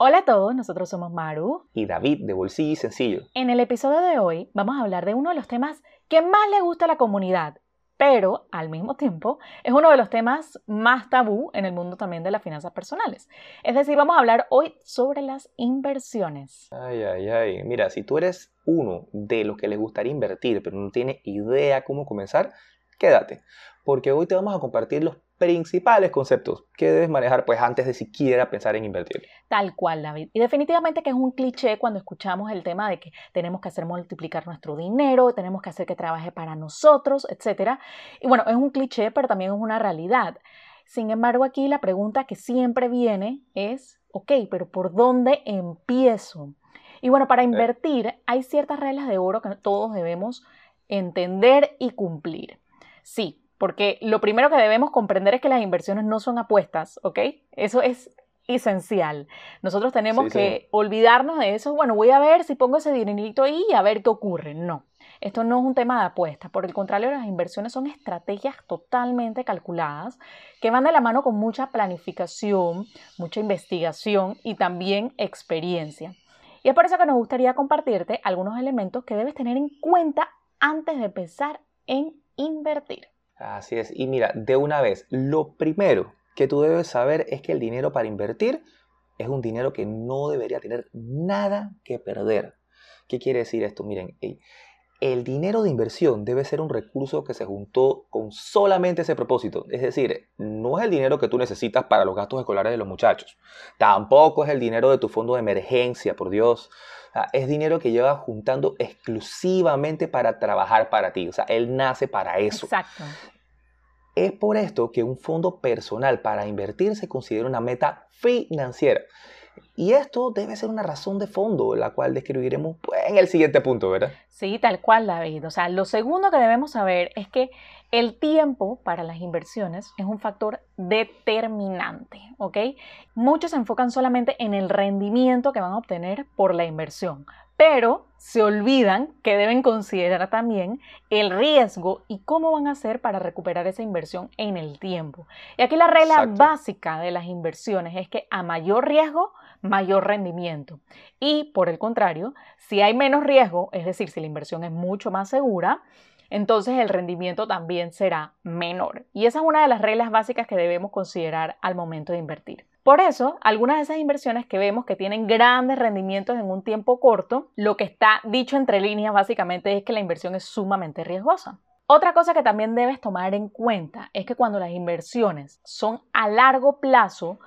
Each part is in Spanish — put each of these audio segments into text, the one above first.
Hola a todos, nosotros somos Maru y David de Bolsillo y Sencillo. En el episodio de hoy vamos a hablar de uno de los temas que más le gusta a la comunidad, pero al mismo tiempo es uno de los temas más tabú en el mundo también de las finanzas personales. Es decir, vamos a hablar hoy sobre las inversiones. Ay, ay, ay. Mira, si tú eres uno de los que les gustaría invertir, pero no tiene idea cómo comenzar, quédate, porque hoy te vamos a compartir los principales conceptos que debes manejar pues antes de siquiera pensar en invertir. Tal cual, David. Y definitivamente que es un cliché cuando escuchamos el tema de que tenemos que hacer multiplicar nuestro dinero, tenemos que hacer que trabaje para nosotros, etc. Y bueno, es un cliché, pero también es una realidad. Sin embargo, aquí la pregunta que siempre viene es, ok, pero ¿por dónde empiezo? Y bueno, para invertir hay ciertas reglas de oro que todos debemos entender y cumplir. Sí, porque lo primero que debemos comprender es que las inversiones no son apuestas, ¿ok? Eso es esencial. Nosotros tenemos que olvidarnos de eso. Bueno, voy a ver si pongo ese dinerito ahí y a ver qué ocurre. No, esto no es un tema de apuestas. Por el contrario, las inversiones son estrategias totalmente calculadas que van de la mano con mucha planificación, mucha investigación y también experiencia. Y es por eso que nos gustaría compartirte algunos elementos que debes tener en cuenta antes de empezar en invertir. Así es. Y mira, de una vez, lo primero que tú debes saber es que el dinero para invertir es un dinero que no debería tener nada que perder. ¿Qué quiere decir esto? Miren, el dinero de inversión debe ser un recurso que se juntó con solamente ese propósito. Es decir, no es el dinero que tú necesitas para los gastos escolares de los muchachos. Tampoco es el dinero de tu fondo de emergencia, por Dios. es dinero que lleva juntando exclusivamente para trabajar para ti. O sea, él nace para eso. Exacto. Es por esto que un fondo personal para invertir se considera una meta financiera. Y esto debe ser una razón de fondo, la cual describiremos pues, en el siguiente punto, ¿verdad? Sí, tal cual, David. O sea, lo segundo que debemos saber es que el tiempo para las inversiones es un factor determinante, ¿ok? Muchos se enfocan solamente en el rendimiento que van a obtener por la inversión, pero se olvidan que deben considerar también el riesgo y cómo van a hacer para recuperar esa inversión en el tiempo. Y aquí la regla básica de las inversiones es que a mayor riesgo, mayor rendimiento. Y por el contrario, si hay menos riesgo, es decir, si la inversión es mucho más segura, entonces el rendimiento también será menor. Y esa es una de las reglas básicas que debemos considerar al momento de invertir. Por eso, algunas de esas inversiones que vemos que tienen grandes rendimientos en un tiempo corto, lo que está dicho entre líneas básicamente es que la inversión es sumamente riesgosa. Otra cosa que también debes tomar en cuenta es que cuando las inversiones son a largo plazo,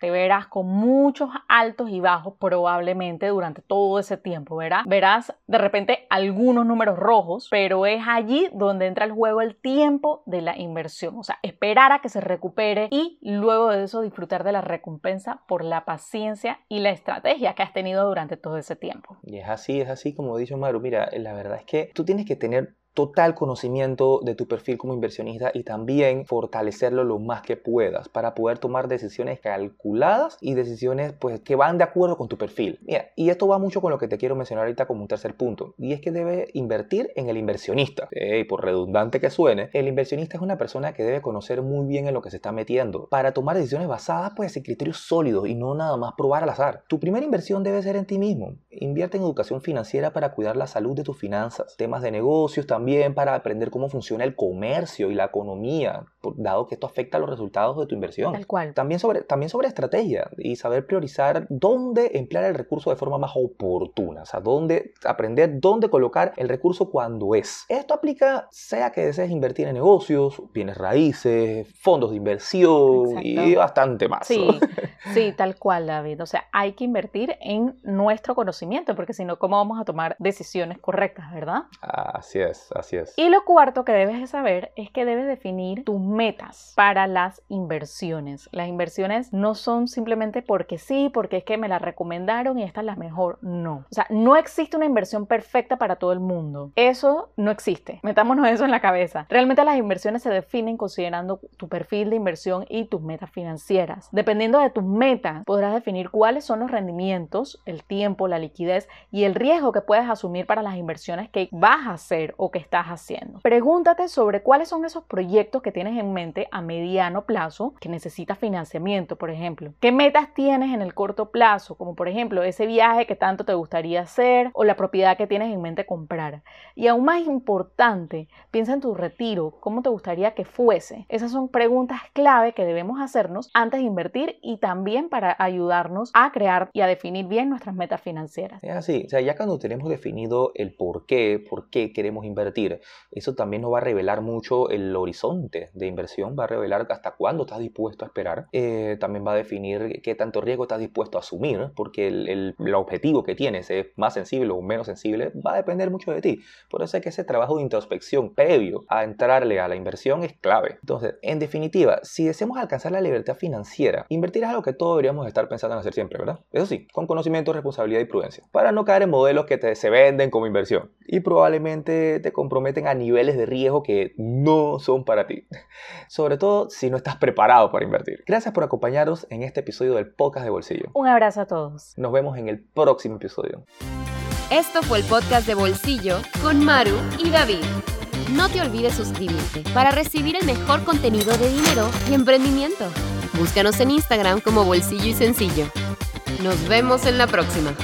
te verás con muchos altos y bajos probablemente durante todo ese tiempo, ¿verdad? Verás de repente algunos números rojos, pero es allí donde entra el juego el tiempo de la inversión, o sea, esperar a que se recupere y luego de eso disfrutar de la recompensa por la paciencia y la estrategia que has tenido durante todo ese tiempo. Y es así, es así como dicho Maru, mira, la verdad es que tú tienes que tener total conocimiento de tu perfil como inversionista y también fortalecerlo lo más que puedas para poder tomar decisiones calculadas y decisiones pues que van de acuerdo con tu perfil. Mira, y esto va mucho con lo que te quiero mencionar ahorita como un tercer punto y es que debe invertir en el inversionista. y por redundante que suene, el inversionista es una persona que debe conocer muy bien en lo que se está metiendo para tomar decisiones basadas pues en criterios sólidos y no nada más probar al azar. Tu primera inversión debe ser en ti mismo. Invierte en educación financiera para cuidar la salud de tus finanzas, temas de negocios también para aprender cómo funciona el comercio y la economía, dado que esto afecta a los resultados de tu inversión. Tal cual. También sobre, también sobre estrategia y saber priorizar dónde emplear el recurso de forma más oportuna, o sea, dónde aprender dónde colocar el recurso cuando es. Esto aplica sea que desees invertir en negocios, bienes raíces, fondos de inversión y bastante más. Sí, sí, tal cual, David. O sea, hay que invertir en nuestro conocimiento, porque si no, ¿cómo vamos a tomar decisiones correctas, verdad? Así es, así es. Y lo cuarto que debes de saber es que debes definir tus metas para las inversiones. Las inversiones no son simplemente porque sí, porque es que me la recomendaron y esta es la mejor. No. O sea, no existe una inversión perfecta para todo el mundo. Eso no existe. Metámonos eso en la cabeza. Realmente las inversiones se definen considerando tu perfil de inversión y tus metas financieras. Dependiendo de tus metas, podrás definir cuáles son los rendimientos, el tiempo, la liquidez y el riesgo que puedes asumir para las inversiones que vas a hacer o que estás haciendo. Pregúntate sobre cuáles son esos proyectos que tienes en mente a mediano plazo que necesitas financiamiento, por ejemplo. ¿Qué metas tienes en el corto plazo? Como por ejemplo ese viaje que tanto te gustaría hacer o la propiedad que tienes en mente comprar. Y aún más importante, piensa en tu retiro, cómo te gustaría que fuese. Esas son preguntas clave que debemos hacernos antes de invertir y también para ayudarnos a crear y a definir bien nuestras metas financieras. Es así, o sea, ya cuando tenemos definido el por qué, por qué queremos invertir, eso también nos va a revelar mucho el horizonte de inversión, va a revelar hasta cuándo estás dispuesto a esperar, eh, también va a definir qué tanto riesgo estás dispuesto a asumir, porque el, el, objetivo que tienes es más sensible o menos sensible, va a depender mucho de ti. Por eso es que ese trabajo de introspección previo a entrarle a la inversión es clave. Entonces, en definitiva, si deseamos alcanzar la libertad financiera, invertir es algo que todos deberíamos estar pensando en hacer siempre, ¿verdad? Eso sí, con conocimiento, responsabilidad y prudencia, para no caer en modelos que te, se venden como inversión y probablemente te comprometen a niveles de riesgo que no son para ti. Sobre todo si no estás preparado para invertir. Gracias por acompañarnos en este episodio del podcast de bolsillo. Un abrazo a todos. Nos vemos en el próximo episodio. Esto fue el podcast de bolsillo con Maru y David. No te olvides suscribirte para recibir el mejor contenido de dinero y emprendimiento. Búscanos en Instagram como Bolsillo y Sencillo. Nos vemos en la próxima.